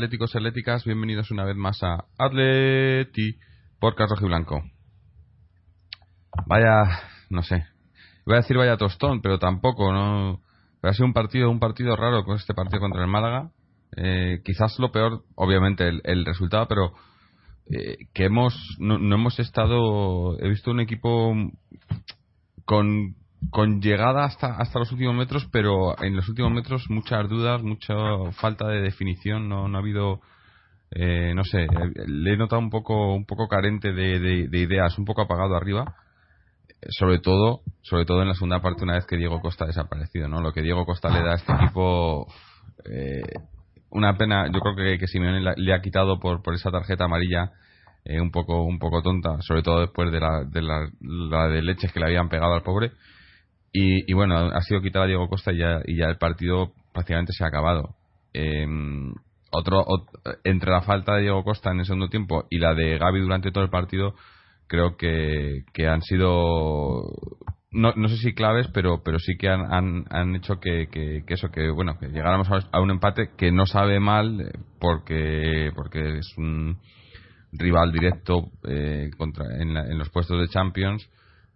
atléticos y atléticas, bienvenidos una vez más a Atleti Podcast Blanco. Vaya, no sé, voy a decir vaya tostón, pero tampoco, no. Ha sido un partido, un partido raro con este partido contra el Málaga. Eh, quizás lo peor, obviamente, el, resultado, pero eh, que hemos, no, no hemos estado, he visto un equipo con con llegada hasta hasta los últimos metros, pero en los últimos metros muchas dudas, mucha falta de definición, no, no ha habido eh, no sé, le he notado un poco un poco carente de, de, ideas, un poco apagado arriba, sobre todo sobre todo en la segunda parte una vez que Diego Costa ha desaparecido, ¿no? Lo que Diego Costa le da a este equipo eh, una pena, yo creo que, que Simeone le ha quitado por por esa tarjeta amarilla eh, un poco un poco tonta, sobre todo después de la de la, la de leches que le habían pegado al pobre y, bueno, ha sido quitada Diego Costa y ya, y ya el partido prácticamente se ha acabado. Em, otro, entre la falta de Diego Costa en el segundo tiempo y la de Gaby durante todo el partido, creo que, que han sido no, no sé si claves, pero pero sí que han, han, han hecho que, que, eso, que bueno, que llegáramos a, un empate que no sabe mal eh, porque porque es un rival directo eh, contra en, en, los puestos de Champions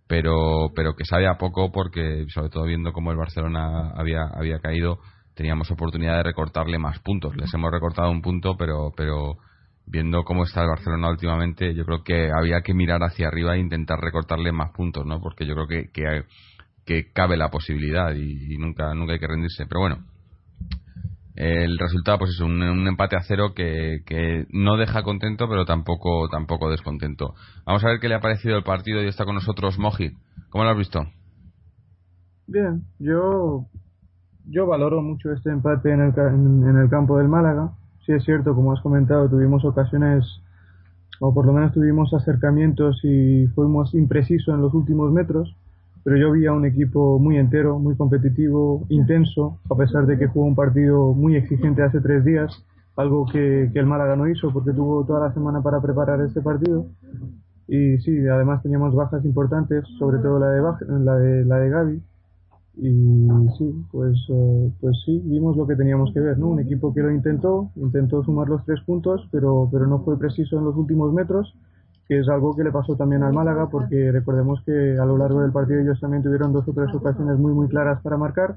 pero pero que sabe a poco porque sobre todo viendo cómo el Barcelona había había caído teníamos oportunidad de recortarle más puntos. Les hemos recortado un punto pero pero viendo cómo está el Barcelona últimamente yo creo que había que mirar hacia arriba e intentar recortarle más puntos no porque yo creo que que, que cabe la posibilidad y, y nunca nunca hay que rendirse. Pero bueno el resultado pues es un, empate a cero que, que, no deja contento pero tampoco tampoco descontento. Vamos a ver qué le ha parecido el partido y está con nosotros Moji. ¿cómo lo has visto? bien yo yo valoro mucho este empate en el, en, el campo del Málaga. Sí es cierto como has comentado tuvimos ocasiones o por lo menos tuvimos acercamientos y fuimos imprecisos en los últimos metros pero yo vi a un equipo muy entero, muy competitivo, intenso, a pesar de que jugó un partido muy exigente hace tres días, algo que, el Málaga no hizo porque tuvo toda la semana para preparar este partido. Y sí, además teníamos bajas importantes, sobre todo la de, la de, la Gaby. Y sí, pues, eh, pues sí, vimos lo que teníamos que ver, ¿no? Un equipo que lo intentó, intentó sumar los tres puntos, pero no fue preciso en los últimos metros que es algo que le pasó también al Málaga, porque recordemos que a lo largo del partido ellos también tuvieron dos o tres ocasiones muy muy claras para marcar,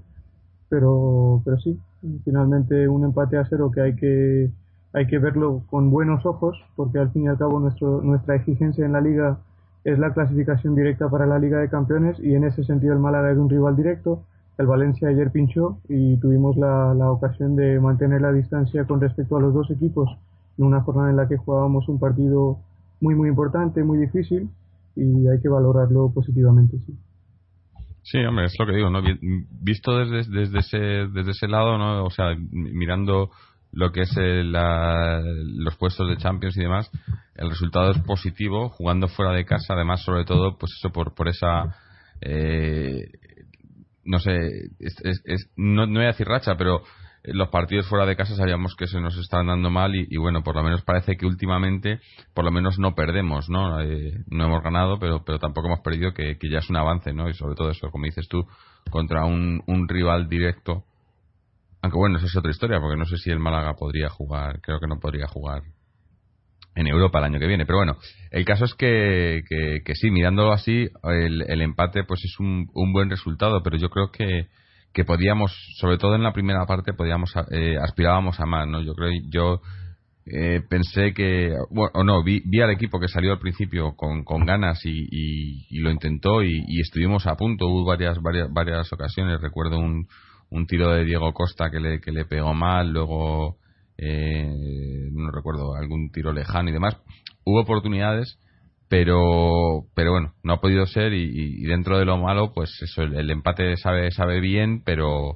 pero, pero sí, finalmente un empate a cero que hay que hay que verlo con buenos ojos, porque al fin y al cabo nuestro, nuestra exigencia en la liga es la clasificación directa para la Liga de Campeones y en ese sentido el Málaga es un rival directo. El Valencia ayer pinchó y tuvimos la, la ocasión de mantener la distancia con respecto a los dos equipos en una jornada en la que jugábamos un partido muy, muy importante, muy difícil y hay que valorarlo positivamente, sí. Sí, hombre, es lo que digo, ¿no? Visto desde, desde, ese, desde ese lado, ¿no? O sea, mirando lo que es los puestos de Champions y demás, el resultado es positivo, jugando fuera de casa, además, sobre todo, pues eso, por, por esa. Eh, no sé, es, no, no voy a decir racha, pero los partidos fuera de casa sabíamos que se nos estaban dando mal y, bueno, por lo menos parece que últimamente, por lo menos no perdemos, ¿no? Eh, no hemos ganado, pero, pero tampoco hemos perdido, que, ya es un avance, ¿no? Y sobre todo eso, como dices tú, contra un, un rival directo. Aunque bueno, eso es otra historia, porque no sé si el Málaga podría jugar, creo que no podría jugar en Europa el año que viene. Pero bueno, el caso es que, que, sí, mirándolo así, el, el, empate pues es un, un buen resultado, pero yo creo que, que podíamos, sobre todo en la primera parte, podíamos eh, aspirábamos a más, ¿no? Yo creo, yo eh, pensé que, bueno, o no, vi, vi, al equipo que salió al principio con, con ganas y, y, lo intentó y, y, estuvimos a punto. Hubo varias, varias, varias ocasiones. Recuerdo un, un tiro de Diego Costa que le, que le pegó mal, luego eh, no recuerdo, algún tiro lejano y demás. Hubo oportunidades, pero pero bueno, no ha podido ser y, dentro de lo malo, pues eso, el, empate sabe sabe bien, pero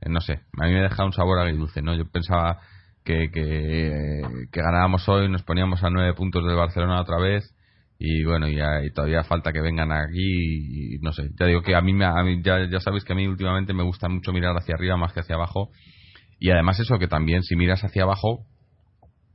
eh, no sé, a mí me deja un sabor agridulce, ¿no? Yo pensaba que, que, ganábamos hoy, nos poníamos a nueve puntos del Barcelona otra vez y bueno, y, todavía falta que vengan aquí y, no sé, ya digo que a mí, a mí ya, ya sabéis que a mí últimamente me gusta mucho mirar hacia arriba más que hacia abajo y además eso que también si miras hacia abajo,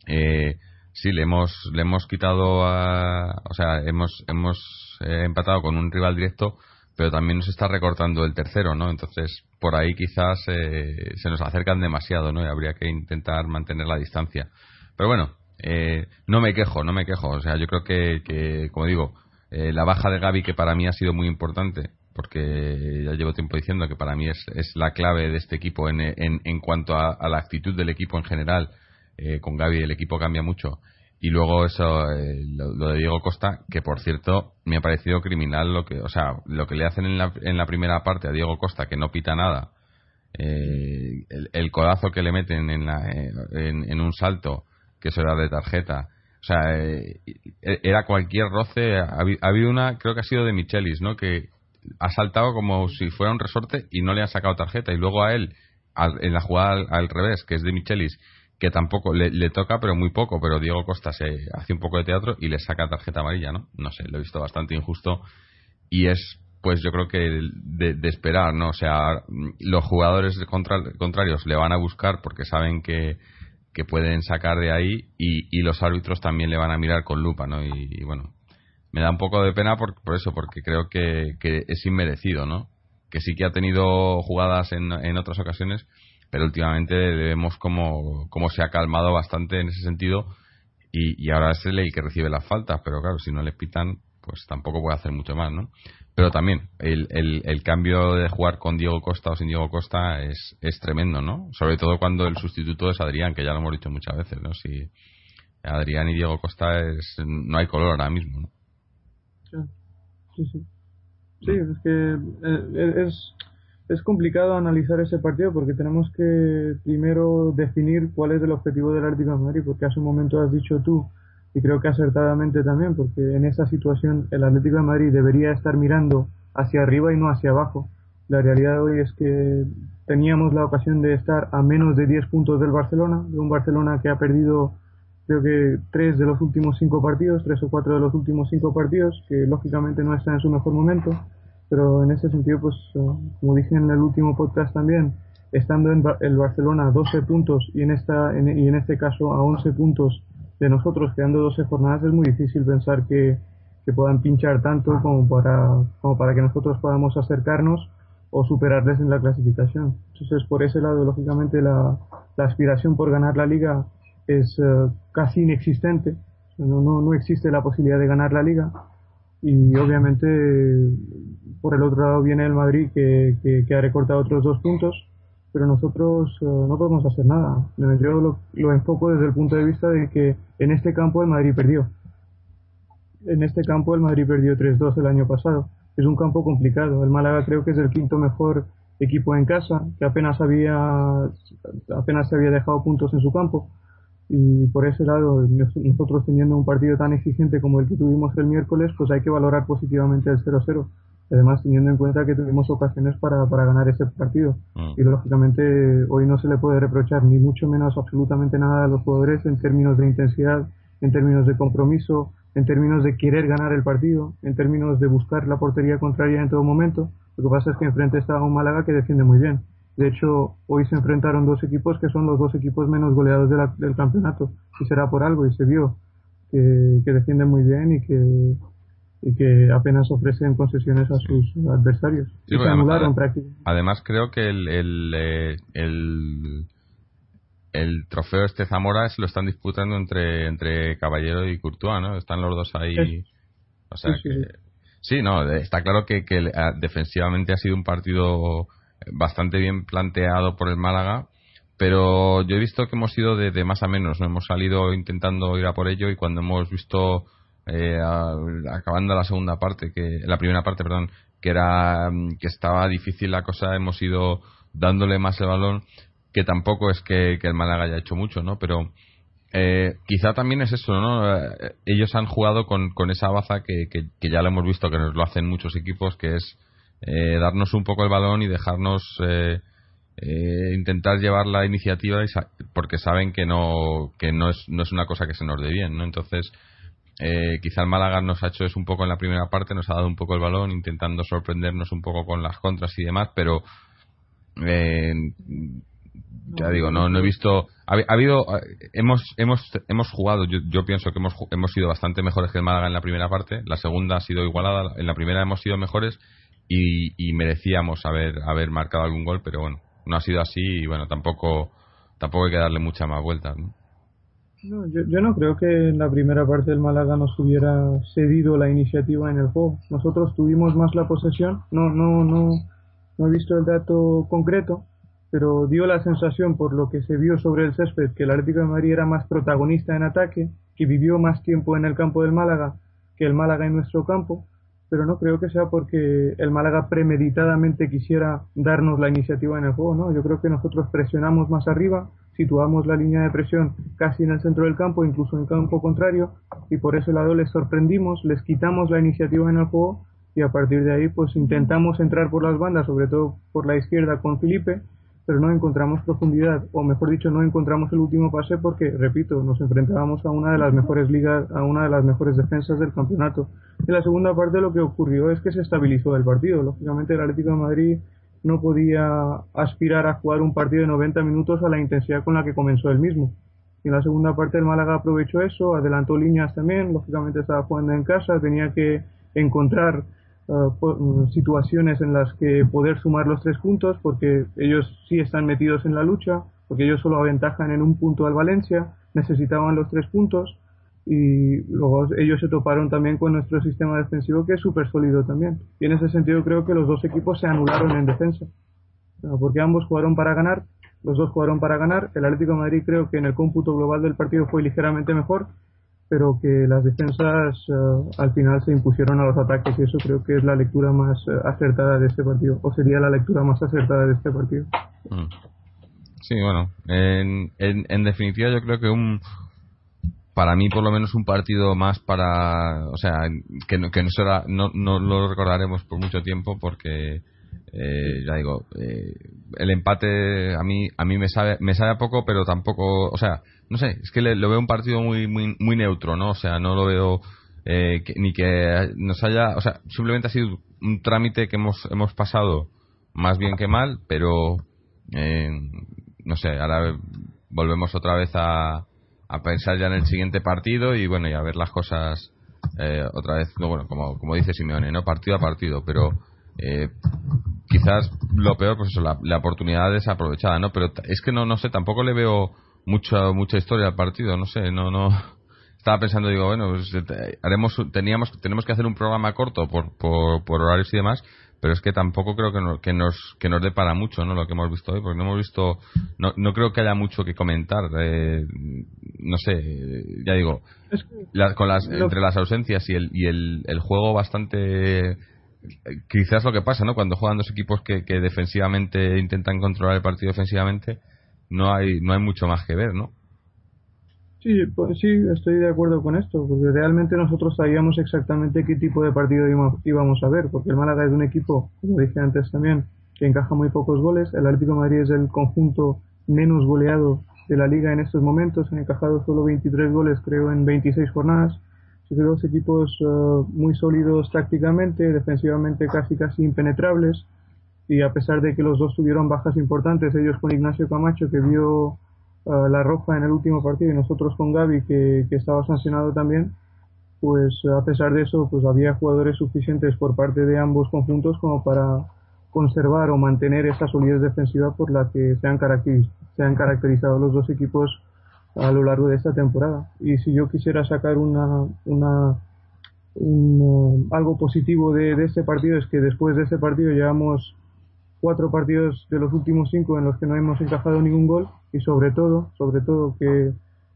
eh, sí, le hemos, le hemos quitado, a, o sea, hemos, hemos eh, empatado con un rival directo, pero también nos está recortando el tercero, ¿no? Entonces, por ahí quizás eh, se nos acercan demasiado, ¿no? Y habría que intentar mantener la distancia. Pero bueno, eh, no me quejo, no me quejo. O sea, yo creo que, que como digo, eh, la baja de Gaby, que para mí ha sido muy importante, porque ya llevo tiempo diciendo que para mí es, es la clave de este equipo en, en, en cuanto a, la actitud del equipo en general. Eh, con Gaby el equipo cambia mucho. Y luego eso, eh, lo, de Diego Costa, que por cierto me ha parecido criminal lo que, o sea, lo que le hacen en la, en la primera parte a Diego Costa, que no pita nada, eh, el, codazo que le meten en, la, en, en, un salto, que eso era de tarjeta, o sea, era cualquier roce. Ha, habido una, creo que ha sido de Michelis, ¿no? Que ha saltado como si fuera un resorte y no le ha sacado tarjeta. Y luego a él, en la jugada al, revés, que es de Michelis, que tampoco le, toca, pero muy poco. Pero Diego Costa se hace un poco de teatro y le saca tarjeta amarilla, ¿no? No sé, lo he visto bastante injusto. Y es, pues yo creo que de, esperar, ¿no? O sea, los jugadores contrarios le van a buscar porque saben que, que pueden sacar de ahí y, y, los árbitros también le van a mirar con lupa, ¿no? y bueno, me da un poco de pena por, por eso, porque creo que, que, es inmerecido, ¿no? Que sí que ha tenido jugadas en, en otras ocasiones, pero últimamente vemos como, como se ha calmado bastante en ese sentido y, y ahora es el que recibe las faltas, pero claro, si no le pitan, pues tampoco puede hacer mucho más, ¿no? Pero también el, el, el, cambio de jugar con Diego Costa o sin Diego Costa es, es tremendo, ¿no? Sobre todo cuando el sustituto es Adrián, que ya lo hemos dicho muchas veces, ¿no? Si Adrián y Diego Costa es, no hay color ahora mismo, ¿no? Sí, sí. Sí, es que eh, es, es complicado analizar ese partido porque tenemos que primero definir cuál es el objetivo del Atlético de Madrid, porque hace un momento has dicho tú, y creo que acertadamente también, porque en esa situación el Atlético de Madrid debería estar mirando hacia arriba y no hacia abajo. La realidad hoy es que teníamos la ocasión de estar a menos de 10 puntos del Barcelona, de un Barcelona que ha perdido creo que tres de los últimos cinco partidos, tres o cuatro de los últimos cinco partidos, que lógicamente no están en su mejor momento, pero en ese sentido, pues, eh, como dije en el último podcast también, estando en el Barcelona a 12 puntos y en, esta, y en este caso a 11 puntos de nosotros, quedando 12 jornadas, es muy difícil pensar que, que puedan pinchar tanto como para, como para que nosotros podamos acercarnos o superarles en la clasificación. Entonces, por ese lado, lógicamente, la, la aspiración por ganar la liga es eh, casi inexistente. No, no, no, existe la posibilidad de ganar la liga. Y obviamente por el otro lado viene el Madrid que, que, ha recortado otros dos puntos, pero nosotros eh, no podemos hacer nada. Yo lo, lo, enfoco desde el punto de vista de que en este campo el Madrid perdió. En este campo el Madrid perdió 3-2 el año pasado. Es un campo complicado. El Málaga creo que es el quinto mejor equipo en casa, que apenas había apenas se había dejado puntos en su campo y por ese lado nosotros teniendo un partido tan exigente como el que tuvimos el miércoles pues hay que valorar positivamente el 0-0 además teniendo en cuenta que tuvimos ocasiones para, para ganar ese partido mm. y lógicamente hoy no se le puede reprochar ni mucho menos absolutamente nada a los jugadores en términos de intensidad en términos de compromiso en términos de querer ganar el partido en términos de buscar la portería contraria en todo momento lo que pasa es que enfrente estaba un Málaga que defiende muy bien de hecho, hoy se enfrentaron dos equipos que son los dos equipos menos goleados del campeonato. Y será por algo, y se vio que, defienden muy bien y que, y que apenas ofrecen concesiones a sus adversarios. además, además, creo que el, el, eh, el, el trofeo este Zamora se lo están disputando entre entre Caballero y Courtois, ¿no? Están los dos ahí. O sea que. Sí, no, está claro que, que defensivamente ha sido un partido bastante bien planteado por el Málaga, pero yo he visto que hemos ido de, más a menos, ¿no? Hemos salido intentando ir a por ello y cuando hemos visto eh, acabando la segunda parte, que la primera parte, perdón, que era mm, que estaba difícil la cosa, hemos ido dándole más el balón, que tampoco es que, el Málaga haya hecho mucho, ¿no? Pero eh, quizá también es eso, ¿no? Eh, ellos han jugado con, con esa baza que, que, ya lo hemos visto que nos lo hacen muchos equipos, que es darnos un poco el balón y dejarnos eh, intentar llevar la iniciativa porque saben que no que no es, no es una cosa que se nos dé bien no entonces eh, quizá el Málaga nos ha hecho eso un poco en la primera parte nos ha dado un poco el balón intentando sorprendernos un poco con las contras y demás pero eh, ya digo no no he visto ha, habido hemos hemos hemos jugado yo, yo, pienso que hemos hemos sido bastante mejores que el Málaga en la primera parte la segunda ha sido igualada en la primera hemos sido mejores y, merecíamos haber haber marcado algún gol pero bueno no ha sido así y bueno, tampoco, tampoco hay que darle mucha más vuelta. ¿no? Yo, yo, no creo que en la primera parte del Málaga nos hubiera cedido la iniciativa en el juego. Nosotros tuvimos más la posesión. No, no, no, no he visto el dato concreto, pero dio la sensación por lo que se vio sobre el césped que el Atlético de Madrid era más protagonista en ataque, que vivió más tiempo en el campo del Málaga que el Málaga en nuestro campo pero no creo que sea porque el Málaga premeditadamente quisiera darnos la iniciativa en el juego, ¿no? Yo creo que nosotros presionamos más arriba, situamos la línea de presión casi en el centro del campo, incluso en campo contrario, y por ese lado les sorprendimos, les quitamos la iniciativa en el juego y a partir de ahí pues intentamos entrar por las bandas, sobre todo por la izquierda con Felipe, pero no encontramos profundidad, o mejor dicho, no encontramos el último pase porque, repito, nos enfrentábamos a una de las mejores ligas, a una de las mejores defensas del campeonato. En la segunda parte lo que ocurrió es que se estabilizó el partido. Lógicamente el Atlético de Madrid no podía aspirar a jugar un partido de 90 minutos a la intensidad con la que comenzó el mismo. En la segunda parte el Málaga aprovechó eso, adelantó líneas también, lógicamente estaba jugando en casa, tenía que encontrar Uh, situaciones en las que poder sumar los tres puntos, porque ellos sí están metidos en la lucha, porque ellos solo aventajan en un punto al Valencia, necesitaban los tres puntos y luego ellos se toparon también con nuestro sistema defensivo que es súper sólido también. Y en ese sentido creo que los dos equipos se anularon en defensa, porque ambos jugaron para ganar, los dos jugaron para ganar, el Atlético Madrid creo que en el cómputo global del partido fue ligeramente mejor, pero que las defensas eh, al final se impusieron a los ataques y eso creo que es la lectura más eh, acertada de este partido, o sería la lectura más acertada de este partido. Mm. Sí, bueno, en, en, definitiva yo creo que un, para mí por lo menos un partido más para, o sea, que no, que no, será, no, no lo recordaremos por mucho tiempo porque eh, ya digo, eh, el empate a mí a mí me sabe me sabe a poco, pero tampoco, o sea, no sé, es que lo veo un partido muy muy muy neutro, ¿no? O sea, no lo veo eh, ni que nos haya, o sea, simplemente ha sido un trámite que hemos hemos pasado más bien que mal, pero eh, no sé, ahora volvemos otra vez a, a pensar ya en el siguiente partido y bueno, y a ver las cosas eh, otra vez, no, bueno, como, como dice Simeone, ¿no? Partido a partido, pero eh, quizás lo peor, pues eso, la, oportunidad desaprovechada, ¿no? Pero es que no, no sé, tampoco le veo mucha mucha historia al partido, no sé, no, no. Estaba pensando, digo, bueno, pues, eh, haremos, teníamos, tenemos que hacer un programa corto por, por horarios y demás, pero es que tampoco creo que, que nos que nos dé para mucho no lo que hemos visto hoy porque no hemos visto no, no creo que haya mucho que comentar eh, no sé ya digo con las entre las ausencias y el y el, el juego bastante quizás lo que pasa, ¿no? Cuando juegan dos equipos que, que defensivamente intentan controlar el partido defensivamente, no hay no hay mucho más que ver, ¿no? Sí, pues, sí, estoy de acuerdo con esto, porque realmente nosotros sabíamos exactamente qué tipo de partido íbamos a ver, porque el Málaga es un equipo, como dije antes también, que encaja muy pocos goles, el Atlético Madrid es el conjunto menos goleado de la liga en estos momentos, han encajado solo 23 goles creo en 26 jornadas, dos equipos eh, muy sólidos tácticamente, defensivamente casi casi impenetrables y a pesar de que los dos tuvieron bajas importantes, ellos con Ignacio Camacho que vio la roja en el último partido y nosotros con Gaby que, que, estaba sancionado también, pues a pesar de eso pues había jugadores suficientes por parte de ambos conjuntos como para conservar o mantener esa solidez defensiva por la que se han, se han caracterizado los dos equipos a lo largo de esta temporada. Y si yo quisiera sacar una, una un, algo positivo de, de, este partido es que después de este partido llevamos cuatro partidos de los últimos cinco en los que no hemos encajado ningún gol y sobre todo, sobre todo que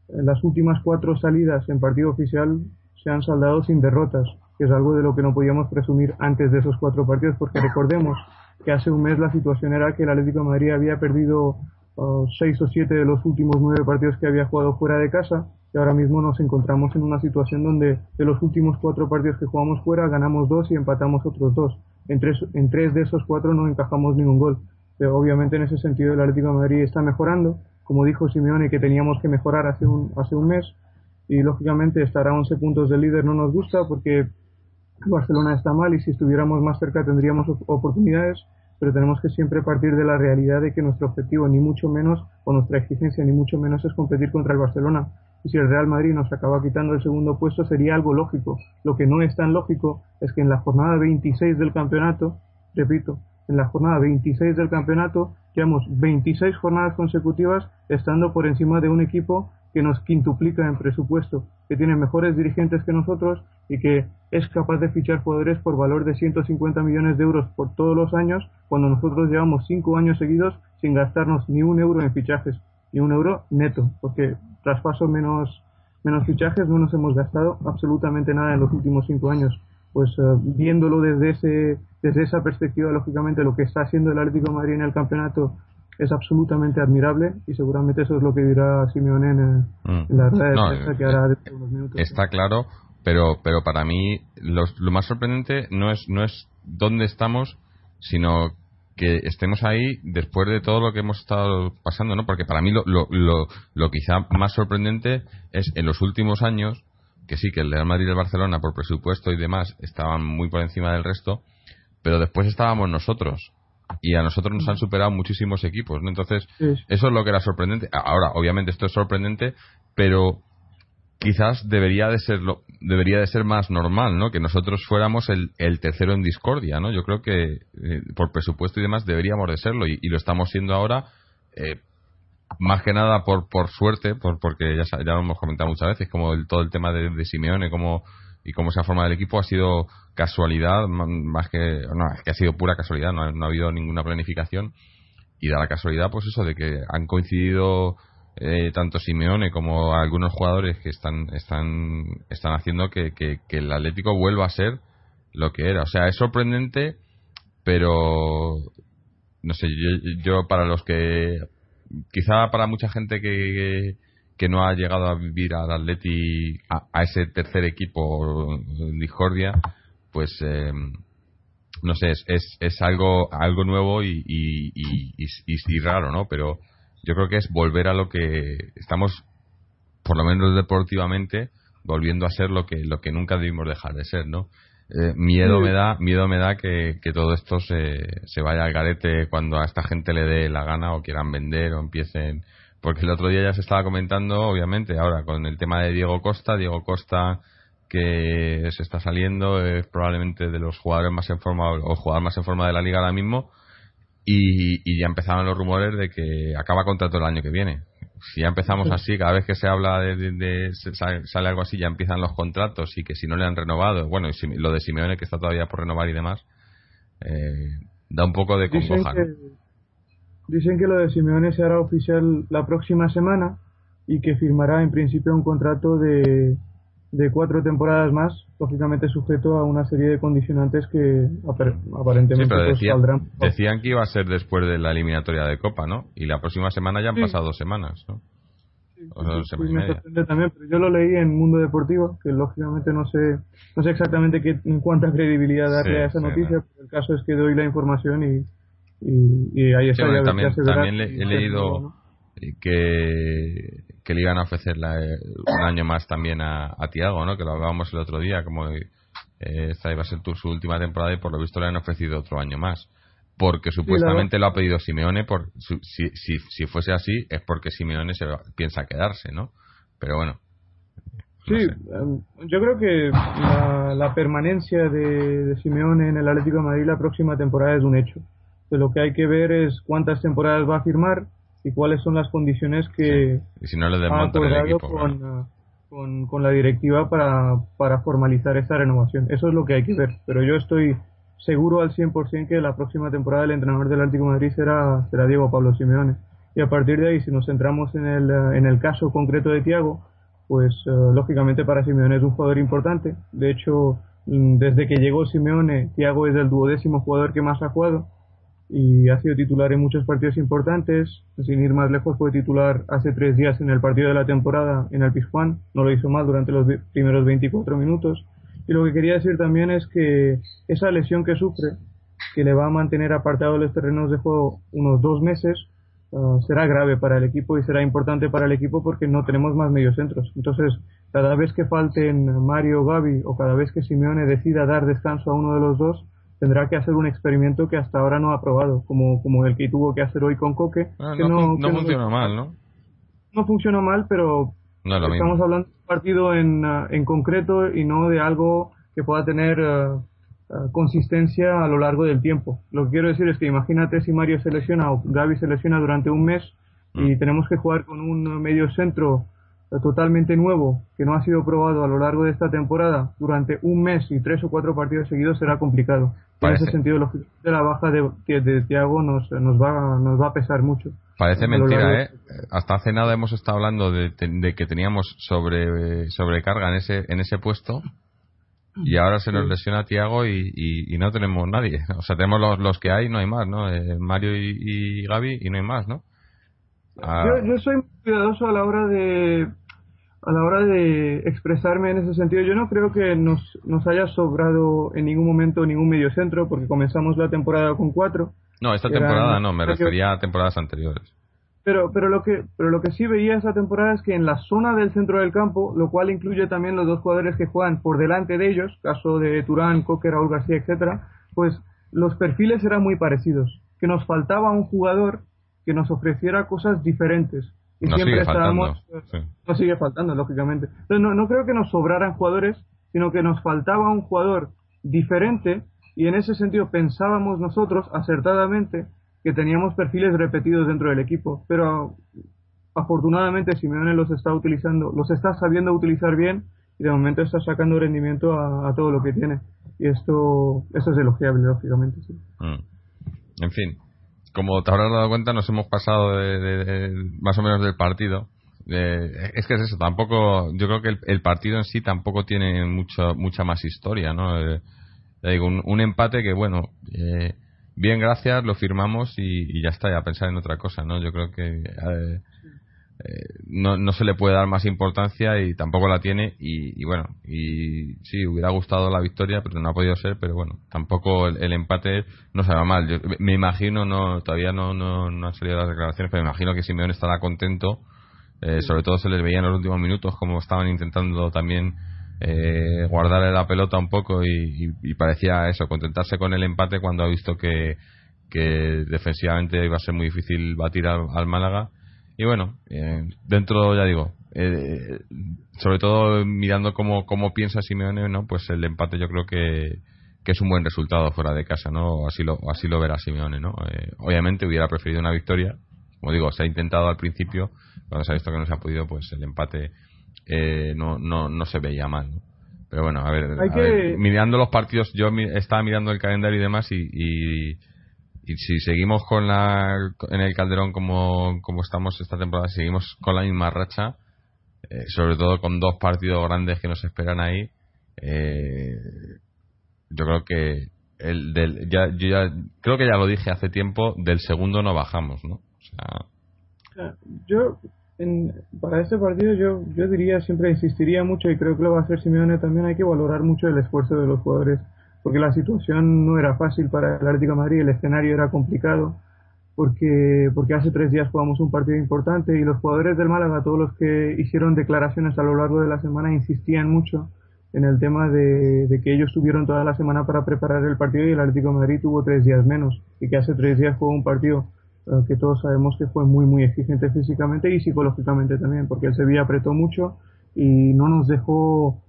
las últimas cuatro salidas en partido oficial se han saldado sin derrotas, que es algo de lo que no podíamos presumir antes de esos cuatro partidos, porque recordemos que hace un mes la situación era que el Atlético de Madrid había perdido uh, seis o siete de los últimos nueve partidos que había jugado fuera de casa y ahora mismo nos encontramos en una situación donde de los últimos cuatro partidos que jugamos fuera ganamos dos y empatamos otros dos. En tres, en tres de esos cuatro no encajamos ningún gol. Pero obviamente en ese sentido el Atlético de Madrid está mejorando, como dijo Simeone que teníamos que mejorar hace un, hace un mes y lógicamente estar a 11 puntos del líder no nos gusta porque Barcelona está mal y si estuviéramos más cerca tendríamos oportunidades, pero tenemos que siempre partir de la realidad de que nuestro objetivo ni mucho menos o nuestra exigencia ni mucho menos es competir contra el Barcelona. Y si el Real Madrid nos acaba quitando el segundo puesto sería algo lógico. Lo que no es tan lógico es que en la jornada 26 del campeonato, repito, en la jornada 26 del campeonato llevamos 26 jornadas consecutivas estando por encima de un equipo que nos quintuplica en presupuesto, que tiene mejores dirigentes que nosotros y que es capaz de fichar jugadores por valor de 150 millones de euros por todos los años, cuando nosotros llevamos cinco años seguidos sin gastarnos ni un euro en fichajes, ni un euro neto, porque traspaso menos, menos fichajes no nos hemos gastado absolutamente nada en los últimos cinco años. Pues uh, viéndolo desde, ese, desde esa perspectiva, lógicamente lo que está haciendo el Atlético de Madrid en el campeonato es absolutamente admirable y seguramente eso es lo que dirá Simeone en, mm. la red de que hará de unos minutos. Está claro, pero pero para mí lo, lo más sorprendente no es no es dónde estamos, sino que estemos ahí después de todo lo que hemos estado pasando, ¿no? Porque para mí lo, lo, lo, lo quizá más sorprendente es en los últimos años, que sí, que el Real Madrid y el Barcelona por presupuesto y demás estaban muy por encima del resto, pero después estábamos nosotros y a nosotros nos han superado muchísimos equipos, ¿no? Entonces, eso es lo que era sorprendente. Ahora, obviamente esto es sorprendente, pero quizás debería de ser debería de ser más normal, ¿no? Que nosotros fuéramos el, el tercero en discordia, ¿no? Yo creo que eh, por presupuesto y demás deberíamos de serlo y, lo estamos siendo ahora eh, más que nada por por suerte, por porque ya, ya lo hemos comentado muchas veces, como el, todo el tema de, de Simeone, como y cómo se ha formado el equipo ha sido casualidad más que no es que ha sido pura casualidad no ha, habido ninguna planificación y da la casualidad pues eso de que han coincidido eh, tanto Simeone como algunos jugadores que están están están haciendo que, el Atlético vuelva a ser lo que era o sea es sorprendente pero no sé yo, yo para los que quizá para mucha gente que, que no ha llegado a vivir al Atleti, a, ese tercer equipo discordia, pues eh, no sé, es, es, algo algo nuevo y, y, y, raro, ¿no? Pero yo creo que es volver a lo que estamos, por lo menos deportivamente, volviendo a ser lo que lo que nunca debimos dejar de ser, ¿no? Eh, miedo me da miedo me da que, que todo esto se, se vaya al garete cuando a esta gente le dé la gana o quieran vender o empiecen porque el otro día ya se estaba comentando, obviamente, ahora con el tema de Diego Costa, Diego Costa que se está saliendo es probablemente de los jugadores más en forma o jugador más en forma de la liga ahora mismo y, ya empezaban los rumores de que acaba contrato el año que viene. Si ya empezamos así, cada vez que se habla de, sale algo así, ya empiezan los contratos y que si no le han renovado, bueno, y lo de Simeone que está todavía por renovar y demás, eh, da un poco de congoja. Dicen que lo de Simeone se hará oficial la próxima semana y que firmará en principio un contrato de, de cuatro temporadas más, lógicamente sujeto a una serie de condicionantes que aparentemente pues, Decían que iba a ser después de la eliminatoria de Copa, ¿no? Y la próxima semana ya han pasado dos semanas, ¿no? también, pero yo lo leí en Mundo Deportivo, que lógicamente no sé, no sé exactamente qué, cuánta credibilidad darle a esa noticia, pero el caso es que doy la información y, y, ahí está también, también he leído que, que le iban a ofrecer un año más también a, a Tiago, ¿no? que lo hablábamos el otro día, como eh, esta iba a ser su última temporada y por lo visto le han ofrecido otro año más. Porque supuestamente lo ha pedido Simeone, por, si, si, si fuese así es porque Simeone se piensa quedarse, ¿no? Pero bueno, Sí, em, yo creo que la, la permanencia de, de, Simeone en el Atlético de Madrid la próxima temporada es un hecho. Lo que hay que ver es cuántas temporadas va a firmar y cuáles son las condiciones que y si no ha acordado con, con, con, la directiva para, para formalizar esta renovación. Eso es lo que hay que ver, pero yo estoy seguro al 100% que la próxima temporada el entrenador del Atlético de Madrid será, será Diego Pablo Simeone. Y a partir de ahí, si nos centramos en el, en el caso concreto de Tiago, pues eh, lógicamente para Simeone es un jugador importante. De hecho, mm, desde que llegó Simeone, Tiago es el duodécimo jugador que más ha jugado y ha sido titular en muchos partidos importantes. Sin ir más lejos, fue titular hace tres días en el partido de la temporada en el Pizjuán. No lo hizo mal durante los primeros 24 minutos. Y lo que quería decir también es que esa lesión que sufre, que le va a mantener apartado de los terrenos de juego unos dos meses, uh, será grave para el equipo y será importante para el equipo porque no tenemos más mediocentros. Entonces, cada vez que falten Mario Gaby o cada vez que Simeone decida dar descanso a uno de los dos, tendrá que hacer un experimento que hasta ahora no ha probado, como, como el que tuvo que hacer hoy con Coque. Ah, que no, no, funciona mal, ¿no? No funcionó mal, pero Estamos hablando de un partido en, uh, en concreto y no de algo que pueda tener uh, uh, consistencia a lo largo del tiempo. Lo que quiero decir es que imagínate si Mario se lesiona o Gaby se lesiona durante un mes y mm. tenemos que jugar con un medio centro totalmente nuevo que no ha sido probado a lo largo de esta temporada durante un mes y tres o cuatro partidos seguidos será complicado. En ese sentido, de la baja de, de Thiago nos, nos, va, nos va a pesar mucho. Parece mentira, ¿eh? Hasta hace nada hemos estado hablando de, que teníamos sobre, sobrecarga en ese, en ese puesto y ahora se nos lesiona Tiago y, y, no tenemos nadie. O sea, tenemos los, los que hay, no hay más, ¿no? Eh, Mario y, y, Gaby y no hay más, ¿no? Ah. Yo, soy cuidadoso a la hora de a la hora de expresarme en ese sentido. Yo no creo que nos, nos haya sobrado en ningún momento ningún medio centro porque comenzamos la temporada con cuatro no, esta temporada no, me refería a temporadas anteriores. Pero, pero, lo que, pero lo que sí veía esta temporada es que en la zona del centro del campo, lo cual incluye también los dos jugadores que juegan por delante de ellos, caso de Turán, Coque, Raúl García, etcétera, pues los perfiles eran muy parecidos. Que nos faltaba un jugador que nos ofreciera cosas diferentes. Y siempre estábamos. No sigue faltando, lógicamente. Entonces, no, no creo que nos sobraran jugadores, sino que nos faltaba un jugador diferente y en ese sentido pensábamos nosotros acertadamente que teníamos perfiles repetidos dentro del equipo, pero afortunadamente Simeone los está utilizando, los está sabiendo utilizar bien y de momento está sacando rendimiento a, todo lo que tiene. Y esto, eso es elogiable, lógicamente. Sí. Mm. En fin, como te habrás dado cuenta, nos hemos pasado de, más o menos del partido. es que es eso, tampoco, yo creo que el, partido en sí tampoco tiene mucho, mucha más historia, ¿no? Eh, digo, un, empate que, bueno, eh, bien, gracias, lo firmamos y, ya está, ya pensar en otra cosa, ¿no? Yo creo que eh, eh, no, no se le puede dar más importancia y tampoco la tiene y, bueno, y sí, hubiera gustado la victoria, pero no ha podido ser, pero bueno, tampoco el, empate no se va mal. Yo, me imagino, no todavía no, no, no han salido las declaraciones, pero me imagino que Simeone estará contento. sobre todo se les veía en los últimos minutos como estaban intentando también eh, guardarle la pelota un poco y, parecía eso, contentarse con el empate cuando ha visto que, defensivamente iba a ser muy difícil batir al, Málaga. Y bueno, eh, dentro, ya digo, eh, sobre todo mirando cómo, cómo piensa Simeone, ¿no? pues el empate yo creo que, que es un buen resultado fuera de casa, ¿no? Así lo, así lo verá Simeone, ¿no? Eh, obviamente hubiera preferido una victoria, como digo, se ha intentado al principio, cuando se ha visto que no se ha podido, pues el empate eh, no, no, no se veía mal. Pero bueno, a ver, mirando los partidos, yo estaba mirando el calendario y demás y, y, si seguimos con la en el Calderón como, como estamos esta temporada, seguimos con la misma racha, eh, sobre todo con dos partidos grandes que nos esperan ahí, eh, yo creo que el del, ya, yo ya creo que ya lo dije hace tiempo, del segundo no bajamos, ¿no? O sea, yo en, para este partido yo, yo diría, siempre insistiría mucho y creo que lo va a hacer Simeone también, hay que valorar mucho el esfuerzo de los jugadores, porque la situación no era fácil para el Atlético Madrid, el escenario era complicado, porque, porque hace tres días jugamos un partido importante y los jugadores del Málaga, todos los que hicieron declaraciones a lo largo de la semana, insistían mucho en el tema de, que ellos tuvieron toda la semana para preparar el partido y el Atlético Madrid tuvo tres días menos y que hace tres días jugó un partido eh, que todos sabemos que fue muy muy exigente físicamente y psicológicamente también, porque el Sevilla apretó mucho y no nos dejó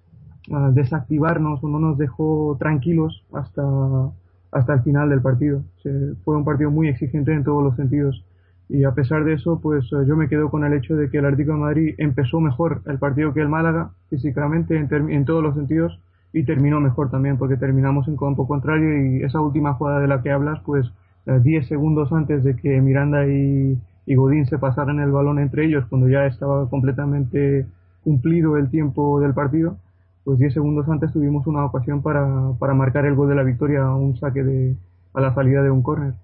desactivarnos o no nos dejó tranquilos hasta, hasta el final del partido. Fue un partido muy exigente en todos los sentidos. Y a pesar de eso, pues eh, yo me quedo con el hecho de que el Atlético de Madrid empezó mejor el partido que el Málaga, físicamente, en, en todos los sentidos, y terminó mejor también, porque terminamos en campo contrario y esa última jugada de la que hablas, pues 10 eh, segundos antes de que Miranda y, y Godín se pasaran el balón entre ellos, cuando ya estaba completamente cumplido el tiempo del partido, pues 10 segundos antes tuvimos una ocasión para, para marcar el gol de la victoria a un saque de, a la salida de un córner.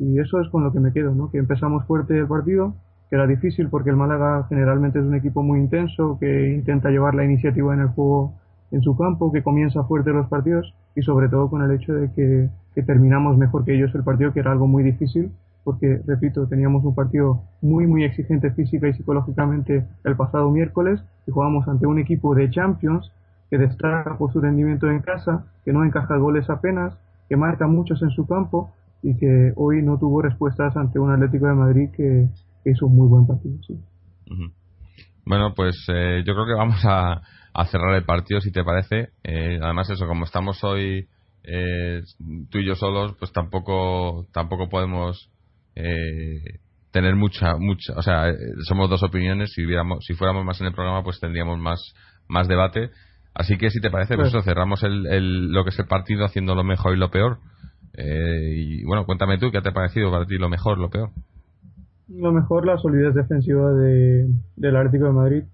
Y eso es con lo que me quedo, ¿no? Que empezamos fuerte el partido, que era difícil porque el Málaga generalmente es un equipo muy intenso, que intenta llevar la iniciativa en el juego en su campo, que comienza fuerte los partidos y sobre todo con el hecho de que, que terminamos mejor que ellos el partido, que era algo muy difícil porque, repito, teníamos un partido muy, muy exigente física y psicológicamente el pasado miércoles y jugamos ante un equipo de Champions que destaca por su rendimiento en casa, que no encaja goles apenas, que marca muchos en su campo y que hoy no tuvo respuestas ante un Atlético de Madrid que, hizo un muy buen partido. Bueno, pues eh, yo creo que vamos a, cerrar el partido, si te parece. Eh, además, eso, como estamos hoy eh, tú y yo solos, pues tampoco tampoco podemos tener mucha mucha, o sea, somos dos opiniones. Si viéramos, si fuéramos más en el programa, pues tendríamos más más debate. Así que si te parece, pues, cerramos el, lo que es el partido haciendo lo mejor y lo peor. Eh, y bueno, cuéntame tú, ¿qué te ha parecido para ti lo mejor, lo peor? Lo mejor, la solidez defensiva de, del Atlético de Madrid.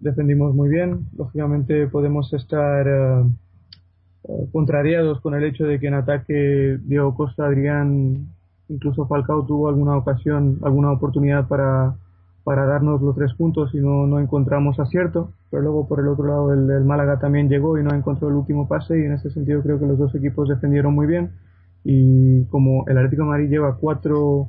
Defendimos muy bien. Lógicamente podemos estar eh, contrariados con el hecho de que en ataque Diego Costa, Adrián, incluso Falcao tuvo alguna ocasión, alguna oportunidad para para darnos los tres puntos y no, no encontramos acierto. Pero luego por el otro lado el, Málaga también llegó y no encontró el último pase y en ese sentido creo que los dos equipos defendieron muy bien. Y como el Atlético de Madrid lleva cuatro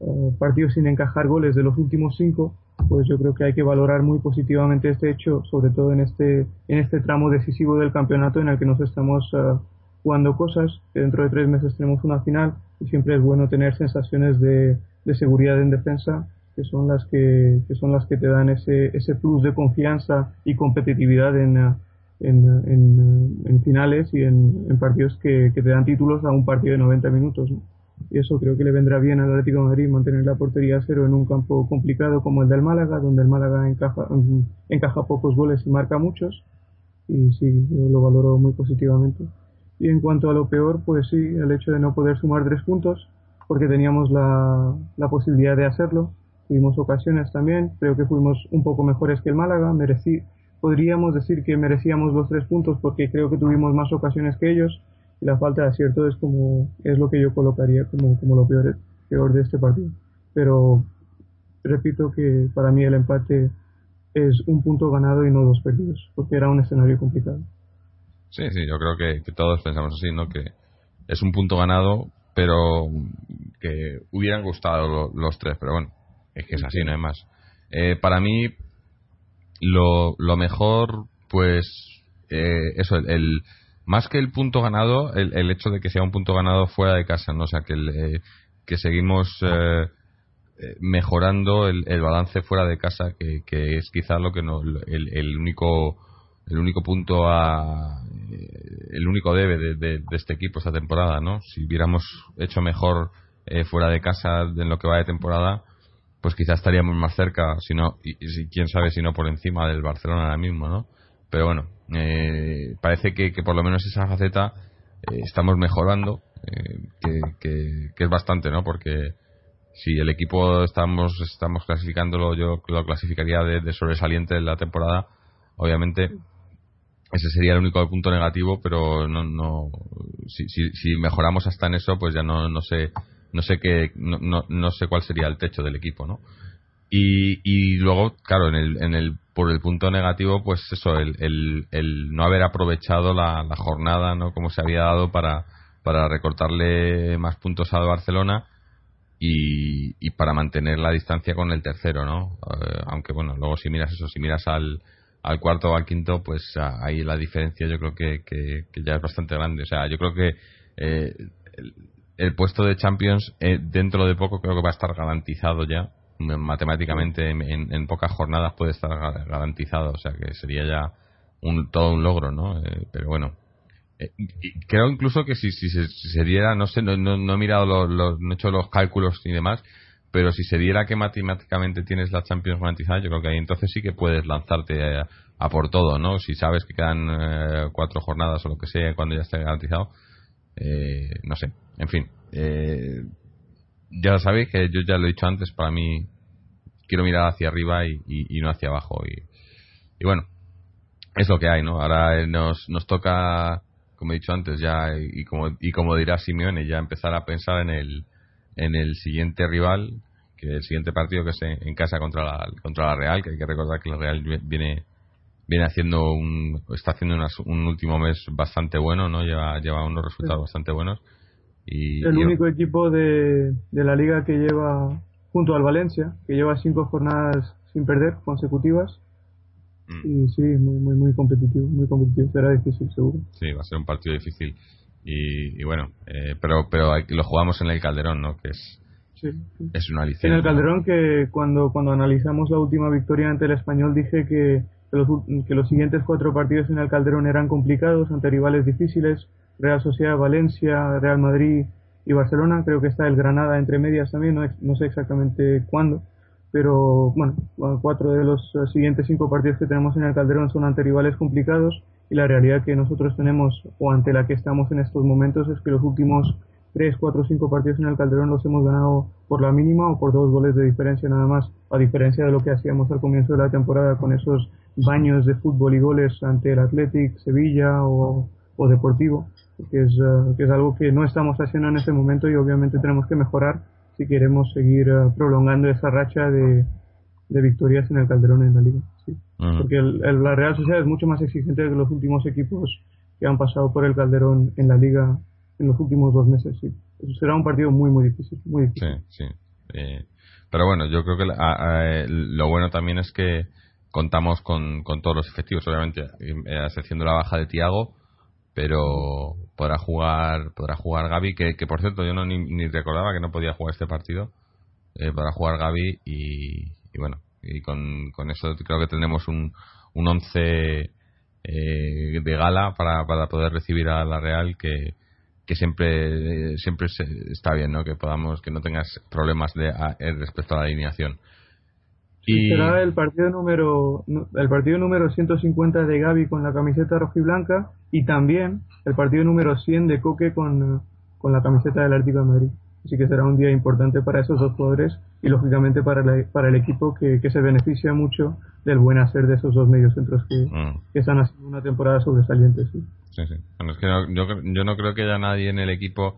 eh, partidos sin encajar goles de los últimos cinco, pues yo creo que hay que valorar muy positivamente este hecho, sobre todo en este, en este tramo decisivo del campeonato en el que nos estamos uh, jugando cosas, que dentro de tres meses tenemos una final y siempre es bueno tener sensaciones de, de seguridad en defensa que son las que, son las que te dan ese, ese plus de confianza y competitividad en, en, en, finales y en, partidos que, que, te dan títulos a un partido de 90 minutos. Y eso creo que le vendrá bien al Atlético de Madrid mantener la portería a cero en un campo complicado como el del Málaga, donde el Málaga encaja, encaja pocos goles y marca muchos. Y sí, yo lo valoro muy positivamente. Y en cuanto a lo peor, pues sí, el hecho de no poder sumar tres puntos, porque teníamos la, la posibilidad de hacerlo, Tuvimos ocasiones también, creo que fuimos un poco mejores que el Málaga, merecí, podríamos decir que merecíamos los tres puntos porque creo que tuvimos más ocasiones que ellos y la falta de acierto es como es lo que yo colocaría como, como lo peor, peor de este partido. Pero repito que para mí el empate es un punto ganado y no dos perdidos, porque era un escenario complicado. Sí, sí, yo creo que, todos pensamos así, ¿no? Que es un punto ganado, pero que hubieran gustado los tres, pero bueno, es que es así, no hay más. Eh, para mí, lo, lo mejor, pues, eh, eso, el, más que el punto ganado, el, el, hecho de que sea un punto ganado fuera de casa, ¿no? O sea, que, eh, que seguimos mejorando el, el, balance fuera de casa, que, que es quizás lo que no, el, el único el único punto a el único debe de, de, de, este equipo esta temporada, ¿no? Si hubiéramos hecho mejor fuera de casa en lo que va de temporada, pues quizás estaríamos más cerca, si no, y, quién sabe si no por encima del Barcelona ahora mismo, ¿no? Pero bueno, eh, parece que, por lo menos esa faceta eh, estamos mejorando, eh, que, es bastante, ¿no? Porque si el equipo estamos estamos clasificándolo, yo lo clasificaría de, sobresaliente de la temporada, obviamente ese sería el único punto negativo, pero no, no si, si, si mejoramos hasta en eso, pues ya no, no sé no sé qué no, no, sé cuál sería el techo del equipo no y, y luego claro en el, en el por el punto negativo pues eso el, el, el no haber aprovechado la, la, jornada no como se había dado para para recortarle más puntos al Barcelona y, y para mantener la distancia con el tercero no eh, aunque bueno luego si miras eso si miras al al cuarto o al quinto, pues ahí la diferencia yo creo que, que, ya es bastante grande. O sea, yo creo que eh, puesto de Champions eh, dentro de poco creo que va a estar garantizado ya. Matemáticamente en, pocas jornadas puede estar garantizado o sea que sería ya un, todo un logro no eh, pero bueno. Eh, creo incluso que si, si, se, diera no sé no, no, he mirado los, no he hecho los cálculos y demás pero si se diera que matemáticamente tienes la Champions garantizada, yo creo que ahí entonces sí que puedes lanzarte a, por todo, ¿no? Si sabes que quedan eh, cuatro jornadas o lo que sea cuando ya esté garantizado, eh, no sé, en fin. Eh, ya sabéis que yo ya lo he dicho antes, para mí quiero mirar hacia arriba y, no hacia abajo. Y, y, bueno, es lo que hay, ¿no? Ahora nos, nos toca, como he dicho antes, ya, y como, y como dirá Simeone, ya empezar a pensar en el, en el siguiente rival, que el siguiente partido que es en casa contra la, contra la Real, que hay que recordar que la Real viene viene haciendo un está haciendo un último mes bastante bueno, ¿no? Lleva lleva unos resultados bastante buenos y el único equipo de, de la liga que lleva junto al Valencia, que lleva cinco jornadas sin perder consecutivas. Mm. Y sí, muy, muy, muy competitivo, muy competitivo. Será difícil, seguro. Sí, va a ser un partido difícil. Y, bueno, eh, pero pero lo jugamos en el Calderón, ¿no? Que es, es una En el Calderón que cuando, cuando analizamos la última victoria ante el Español dije que, los, que los siguientes cuatro partidos en el Calderón eran complicados ante rivales difíciles, Real Sociedad, Valencia, Real Madrid y Barcelona. Creo que está el Granada entre medias también, no, no sé exactamente cuándo. Pero bueno, cuatro de los siguientes cinco partidos que tenemos en el Calderón son ante rivales complicados y la realidad que nosotros tenemos o ante la que estamos en estos momentos es que los últimos 3, 4, 5 partidos en el Calderón los hemos ganado por la mínima o por dos goles de diferencia nada más, a diferencia de lo que hacíamos al comienzo de la temporada con esos baños de fútbol y goles ante el Athletic, Sevilla o, Deportivo, que es, eh, que es algo que no estamos haciendo en este momento y obviamente tenemos que mejorar si queremos seguir eh, prolongando esa racha de, de victorias en el Calderón en la liga. Porque la Real Sociedad es mucho más exigente que los últimos equipos que han pasado por el Calderón en la liga en los últimos dos meses. Sí. será un partido muy, muy difícil. Muy difícil. Sí, sí. Eh, pero bueno, yo creo que lo bueno también es que contamos con, con todos los efectivos, obviamente, a excepción de la baja de Tiago, pero podrá jugar podrá jugar Gaby, que, que por cierto yo no ni, recordaba que no podía jugar este partido. Eh, podrá jugar Gaby y, bueno, y con, con eso creo que tendremos un, un once eh, de gala para, para poder recibir a la Real que, que siempre siempre está bien ¿no? que podamos que no tengas problemas de eh, respecto a la alineación y será el partido número el partido número 150 de Gaby con la camiseta roja y blanca y también el partido número 100 de Coque con, con la camiseta del Atlético de Madrid Así que será un día importante para esos dos jugadores y lógicamente para, para el equipo que, se beneficia mucho del buen hacer de esos dos mediocentros que, mm. que están haciendo una temporada sobresaliente. Sí, sí. sí. Bueno, es que yo, yo, no creo que haya nadie en el equipo,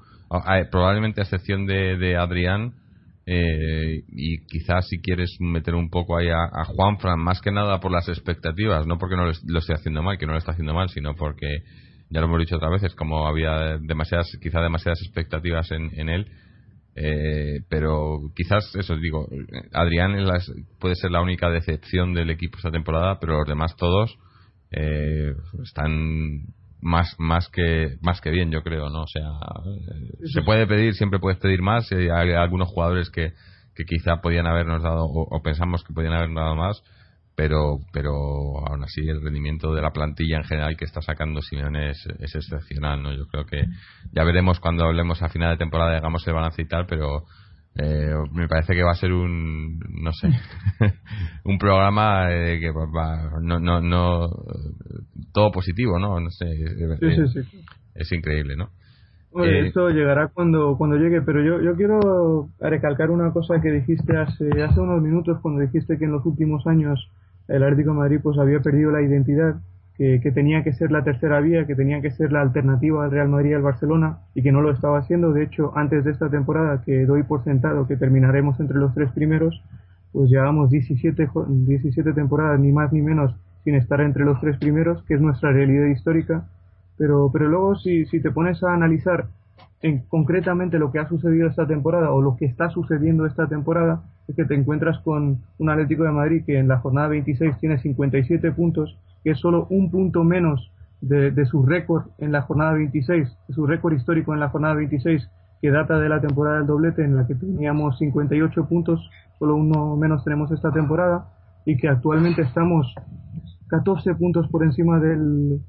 probablemente a excepción de, de Adrián, eh, y quizás si quieres meter un poco ahí a, a Juanfran, más que nada por las expectativas, no porque no lo, esté haciendo mal, que no lo está haciendo mal, sino porque ya lo hemos dicho otras veces, como había demasiadas, quizá demasiadas expectativas en, en él, eh, pero quizás, eso digo, Adrián puede ser la única decepción del equipo esta temporada, pero los demás todos eh, están más más que más que bien, yo creo, ¿no? O sea, eh, se puede pedir, siempre puedes pedir más. Hay algunos jugadores que, que quizá podían habernos dado o, pensamos que podían habernos dado más, pero pero aún así el rendimiento de la plantilla en general que está sacando Simeone es, es, excepcional no yo creo que ya veremos cuando hablemos a final de temporada hagamos el balance y tal pero eh, me parece que va a ser un no sé un programa eh, que va, no, no no todo positivo no no sé es increíble no eh, eso llegará cuando cuando llegue pero yo yo quiero recalcar una cosa que dijiste hace hace unos minutos cuando dijiste que en los últimos años el Atlético de Madrid pues había perdido la identidad que, tenía que ser la tercera vía, que tenía que ser la alternativa al Real Madrid y al Barcelona y que no lo estaba haciendo. De hecho, antes de esta temporada, que doy por sentado que terminaremos entre los tres primeros, pues llevamos 17, 17 temporadas, ni más ni menos, sin estar entre los tres primeros, que es nuestra realidad histórica. Pero, pero luego, si, te pones a analizar en concretamente lo que ha sucedido esta temporada o lo que está sucediendo esta temporada es que te encuentras con un Atlético de Madrid que en la jornada 26 tiene 57 puntos, que es solo un punto menos de, su récord en la jornada 26, de su récord histórico en la jornada 26 que data de la temporada del doblete en la que teníamos 58 puntos, solo uno menos tenemos esta temporada y que actualmente estamos 14 puntos por encima del,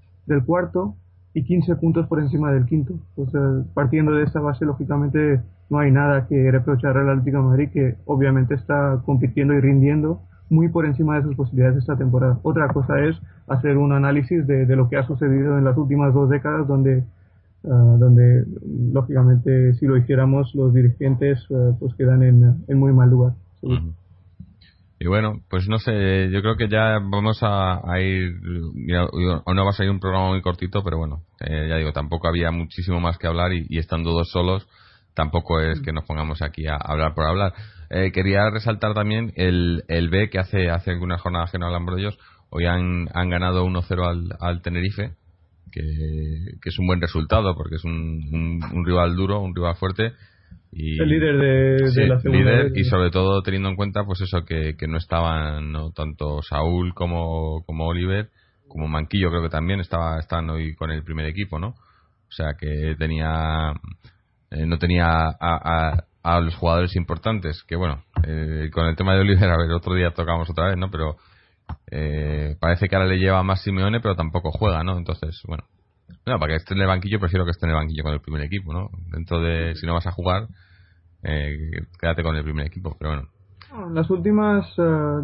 cuarto y 15 puntos por encima del quinto. Pues, partiendo de esta base, lógicamente no hay nada que reprochar al Atlético de Madrid, que obviamente está compitiendo y rindiendo muy por encima de sus posibilidades esta temporada. Otra cosa es hacer un análisis de, de lo que ha sucedido en las últimas dos décadas, donde, ah, donde lógicamente si lo hiciéramos los dirigentes ah, pues quedan en, en, muy mal lugar. Y bueno, pues no sé, yo creo que ya vamos a, ir, o no va a ser un programa muy cortito, pero bueno, eh, ya digo, tampoco había muchísimo más que hablar y, estando dos solos, tampoco es que nos pongamos aquí a hablar por hablar. Eh, quería resaltar también el, el B que hace, hace algunas jornadas que no hablan ellos. Hoy han, han ganado 1-0 al, al Tenerife, que, que, es un buen resultado porque es un, un, rival duro, un rival fuerte. Y, el líder de, la segunda y sobre todo teniendo en cuenta pues eso que, que no estaban no tanto Saúl como, como Oliver como Manquillo creo que también estaba están hoy con el primer equipo no o sea que tenía eh, no tenía a, a, a los jugadores importantes, que bueno, eh, con el tema de Oliver, a ver, otro día tocamos otra vez, ¿no? Pero eh, parece que ahora le lleva más Simeone, pero tampoco juega, ¿no? Entonces, bueno, no, para que esté en el banquillo, prefiero que esté en el banquillo con el primer equipo, ¿no? Dentro de, si no vas a jugar, eh, quédate con el primer equipo, pero bueno. Las últimas,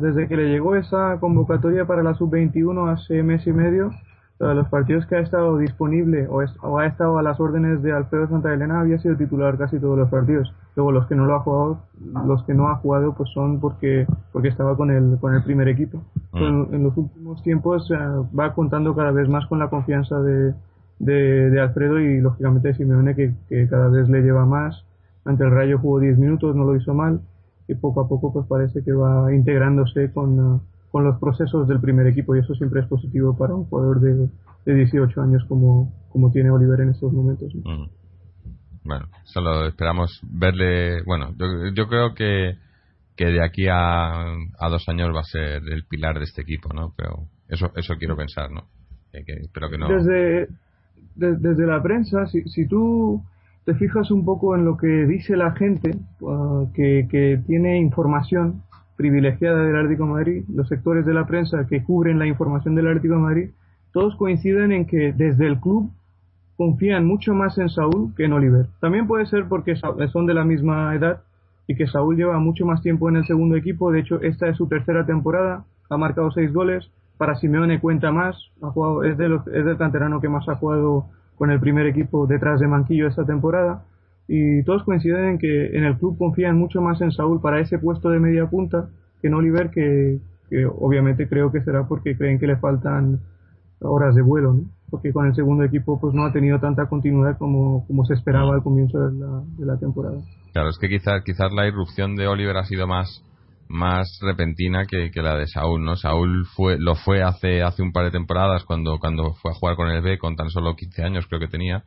desde que le llegó esa convocatoria para la sub-21 hace mes y medio, los partidos que ha estado disponible o, o, ha estado a las órdenes de Alfredo Santa Elena había sido titular casi todos los partidos. Luego los que no lo ha jugado, los que no ha jugado pues son porque porque estaba con el con el primer equipo. Mm. En, los últimos tiempos eh, va contando cada vez más con la confianza de, de, Alfredo y lógicamente Simeone que, que cada vez le lleva más. Ante el Rayo jugó 10 minutos, no lo hizo mal y poco a poco pues parece que va integrándose con con los procesos del primer equipo y eso siempre es positivo para un jugador de, de 18 años como, como tiene Oliver en estos momentos. Mm. Bueno, solo esperamos verle. Bueno, yo, yo creo que, que de aquí a, a, dos años va a ser el pilar de este equipo, ¿no? Pero eso eso quiero pensar, ¿no? Que, espero que no. Desde, desde la prensa, si, si tú te fijas un poco en lo que dice la gente uh, que, que tiene información privilegiada del de Madrid, los sectores de la prensa que cubren la información del de Madrid, todos coinciden en que desde el club confían mucho más en Saúl que en Oliver. También puede ser porque son de la misma edad y que Saúl lleva mucho más tiempo en el segundo equipo. De hecho, esta es su tercera temporada, ha marcado seis goles. Para Simeone cuenta más, ha jugado, es, de los, es del canterano que más ha jugado con el primer equipo detrás de Manquillo esta temporada y todos coinciden en que en el club confían mucho más en Saúl para ese puesto de media punta que en Oliver, que, obviamente creo que será porque creen que le faltan horas de vuelo, ¿no? porque con el segundo equipo pues no ha tenido tanta continuidad como, como se esperaba al comienzo de la, de la temporada. Claro, es que quizás quizás la irrupción de Oliver ha sido más más repentina que, que, la de Saúl, ¿no? Saúl fue lo fue hace hace un par de temporadas cuando cuando fue a jugar con el B con tan solo 15 años creo que tenía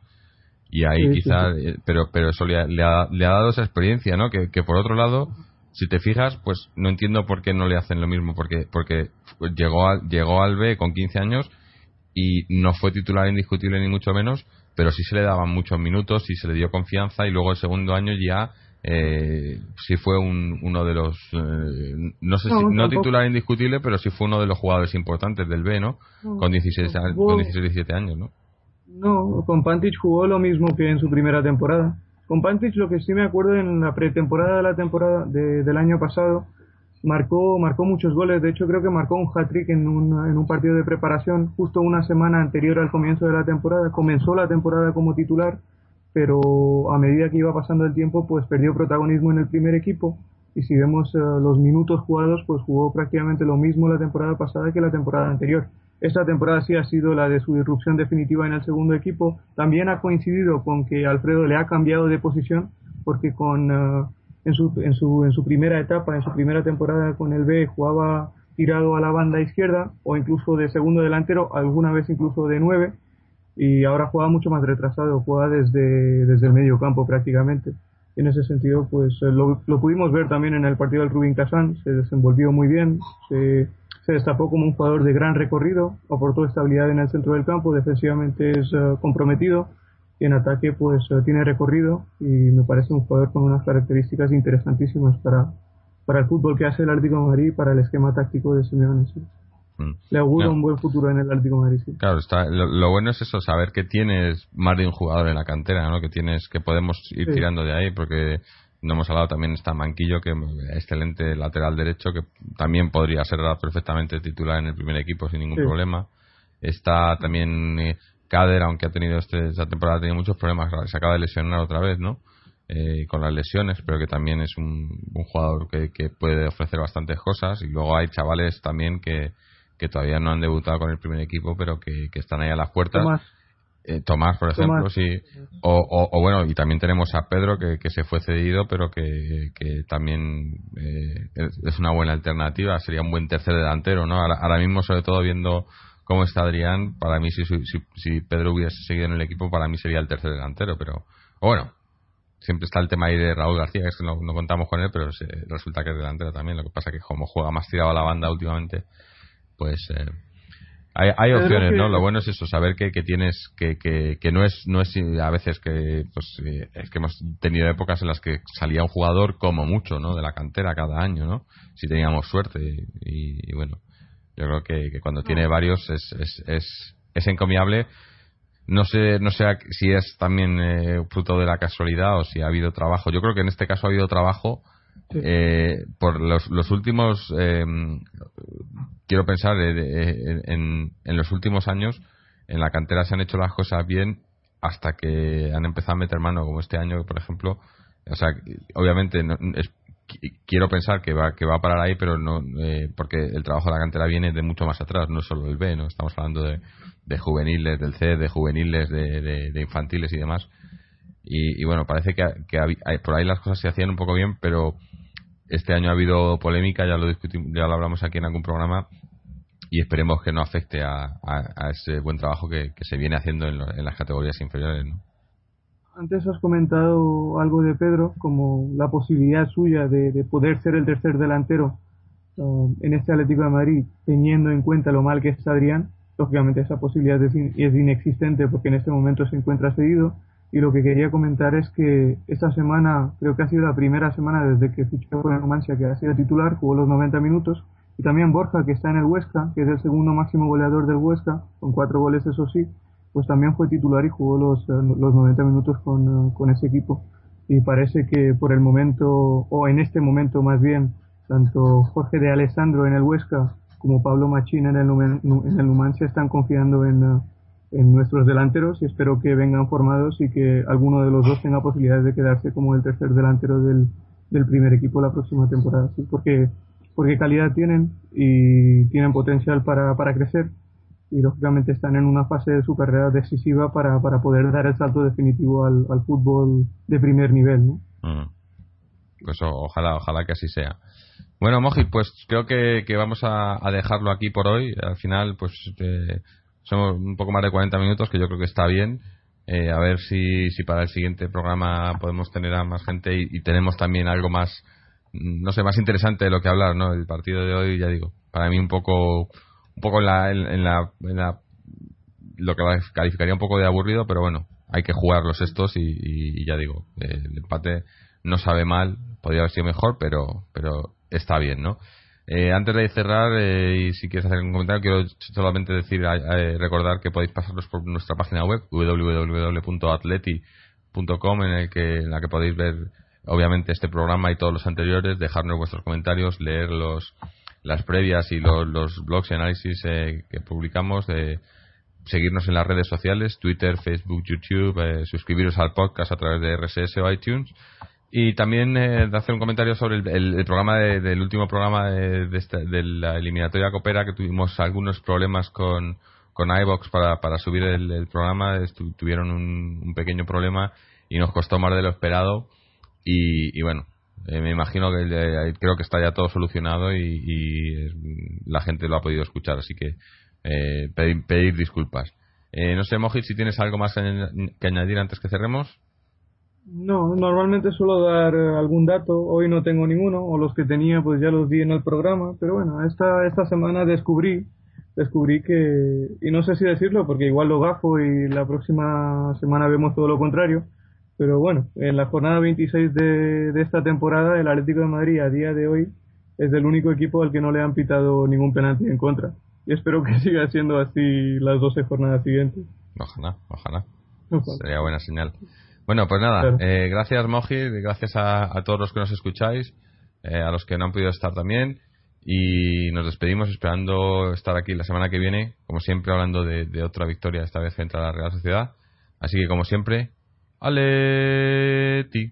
y ahí quizás eh, pero pero eso le ha, le ha, dado esa experiencia no que, que, por otro lado si te fijas pues no entiendo por qué no le hacen lo mismo porque porque llegó al, llegó al B con 15 años y no fue titular indiscutible ni mucho menos pero sí se le daban muchos minutos sí se le dio confianza y luego el segundo año ya eh, sí fue un, uno de los eh, no sé si no titular indiscutible pero sí fue uno de los jugadores importantes del B no, con 16 con 16 17 años no no, con Pantich jugó lo mismo que en su primera temporada. Con Pantich lo que sí me acuerdo en la pretemporada de la temporada del año pasado, marcó, marcó muchos goles. De hecho, creo que marcó un hat-trick en un, en un partido de preparación justo una semana anterior al comienzo de la temporada. Comenzó la temporada como titular, pero a medida que iba pasando el tiempo, pues perdió protagonismo en el primer equipo. Y si vemos eh, los minutos jugados, pues jugó prácticamente lo mismo la temporada pasada que la temporada anterior. Esta temporada sí ha sido la de su irrupción definitiva en el segundo equipo. También ha coincidido con que Alfredo le ha cambiado de posición, porque con, eh, en, su, en, su, en su primera etapa, en su primera temporada con el B, jugaba tirado a la banda izquierda o incluso de segundo delantero, alguna vez incluso de nueve, y ahora juega mucho más retrasado, juega desde, desde el medio campo prácticamente. En ese sentido, pues eh, lo, lo pudimos ver también en el partido del Rubin Kazan, se desenvolvió muy bien, se se destapó como un jugador de gran recorrido, aportó estabilidad en el centro del campo, defensivamente es eh, comprometido y en ataque pues eh, tiene recorrido y me parece un jugador con unas características interesantísimas para, para el fútbol que hace el Atlético de Madrid y para el esquema táctico de Simeone. mm. le auguro un buen futuro en el Atlético Madrid. Claro, está, lo, bueno es eso, saber que tienes más de un jugador en la cantera, ¿no? Que tienes, que podemos ir tirando de ahí, porque no hemos hablado también está Manquillo, que excelente lateral derecho, que también podría ser perfectamente titular en el primer equipo sin ningún problema. Está también eh, Kader, aunque ha tenido este, esta temporada ha tenido muchos problemas, se acaba de lesionar otra vez, ¿no? Eh, con las lesiones, pero que también es un, jugador que, puede ofrecer bastantes cosas. Y luego hay chavales también que, que todavía no han debutado con el primer equipo, pero que, están ahí a las puertas. Tomás, eh, por ejemplo, sí. O, o, bueno, y también tenemos a Pedro que, que se fue cedido, pero que, que también eh, es, una buena alternativa. Sería un buen tercer delantero, ¿no? Ahora, ahora mismo, sobre todo viendo cómo está Adrián, para mí, si, si, si Pedro hubiese seguido en el equipo, para mí sería el tercer delantero, pero bueno, siempre está el tema ahí de Raúl García, que es que no, contamos con él, pero resulta que es delantero también. Lo que pasa que como juega más tirado a la banda últimamente, pues eh, hay, hay opciones, ¿no? Lo bueno es eso, saber que, que tienes, que, que, que, no es no es a veces que, pues, eh, es que hemos tenido épocas en las que salía un jugador como mucho, ¿no? De la cantera cada año, ¿no? Si teníamos suerte y, bueno, yo creo que, cuando tiene varios es, es, es, es encomiable no sé, no sé si es también eh, fruto de la casualidad o si ha habido trabajo. Yo creo que en este caso ha habido trabajo eh, por los, los últimos. Eh, quiero pensar en, en, los últimos años en la cantera se han hecho las cosas bien hasta que han empezado a meter mano, como este año, por ejemplo. O sea, obviamente quiero pensar que va que va a parar ahí, pero no porque el trabajo de la cantera viene de mucho más atrás, no solo el B, no estamos hablando de de juveniles del C, de juveniles, de, infantiles y demás. Y, bueno, parece que, por ahí las cosas se hacían un poco bien, pero este año ha habido polémica, ya lo discutimos, ya lo hablamos aquí en algún programa y esperemos que no afecte a, ese buen trabajo que, se viene haciendo en, las categorías inferiores. Antes has comentado algo de Pedro, como la posibilidad suya de, poder ser el tercer delantero um, en este Atlético de Madrid, teniendo en cuenta lo mal que es Adrián lógicamente esa posibilidad es, inexistente porque en este momento se encuentra cedido. Y lo que quería comentar es que esta semana, creo que ha sido la primera semana desde que fichó con el Numancia que ha sido titular, jugó los 90 minutos. Y también Borja, que está en el Huesca, que es el segundo máximo goleador del Huesca, con cuatro goles eso sí, pues también fue titular y jugó los, eh, los 90 minutos con, eh, con ese equipo. Y parece que por el momento, o en este momento más bien, tanto Jorge de Alessandro en el Huesca como Pablo Machín en el, en el Numancia están confiando en, uh, en nuestros delanteros y espero que vengan formados y que alguno de los dos tenga posibilidades de quedarse como el tercer delantero del, del primer equipo la próxima temporada. ¿sí? Porque, porque calidad tienen y tienen potencial para, para crecer y lógicamente están en una fase de su carrera decisiva para, para poder dar el salto definitivo al, al fútbol de primer nivel. ¿no? Mm. Pues ojalá, ojalá que así sea. Bueno, Moji, pues creo que, vamos a, dejarlo aquí por hoy. Al final, pues eh, somos un poco más de 40 minutos, que yo creo que está bien. Eh, a ver si, si para el siguiente programa podemos tener a más gente y, tenemos también algo más, mm, no sé, más interesante de lo que hablar, ¿no? El partido de hoy, ya digo, para mí un poco, un poco en la, en, la, en la lo que calificaría un poco de aburrido, pero bueno, hay que jugarlos estos y, y ya digo, el empate no sabe mal, podría haber sido mejor, pero, pero está bien, ¿no? Eh, antes de cerrar, eh, y si quieres hacer un comentario, quiero solamente decir, eh, recordar que podéis pasaros por nuestra página web, www.atleti.com, en, en la que podéis ver, obviamente, este programa y todos los anteriores, dejarnos vuestros comentarios, leer los, las previas y los, blogs y análisis que publicamos, seguirnos en las redes sociales, Twitter, Facebook, YouTube, suscribiros al podcast a través de RSS o iTunes y también eh, hacer un comentario sobre el, programa del último programa de, de, la eliminatoria Coopera, que tuvimos algunos problemas con, con iBox para, para subir el, programa. tuvieron un, pequeño problema y nos costó más de lo esperado. Y, bueno, eh, me imagino que creo que está ya todo solucionado y, la gente lo ha podido escuchar. Así que eh, pedir, disculpas. Eh, no sé, Mojit, si tienes algo más que añadir antes que cerremos. No, normalmente suelo dar eh, algún dato, hoy no tengo ninguno, o los que tenía pues ya los di en el programa, pero bueno, esta, esta semana descubrí, descubrí que, y no sé si decirlo porque igual lo gafo y la próxima semana vemos todo lo contrario, pero bueno, en la jornada 26 de, de esta temporada el Atlético de Madrid a día de hoy es el único equipo al que no le han pitado ningún penalti en contra y espero que siga siendo así las 12 jornadas siguientes. Ojalá, ojalá. Sería buena señal. Bueno, pues nada, eh, gracias Moji, gracias a, todos los que nos escucháis, eh, a los que no han podido estar también, y nos despedimos esperando estar aquí la semana que viene, como siempre hablando de, de otra victoria, esta vez frente a la Real Sociedad. Así que como siempre, 阿勒迪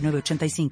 906985.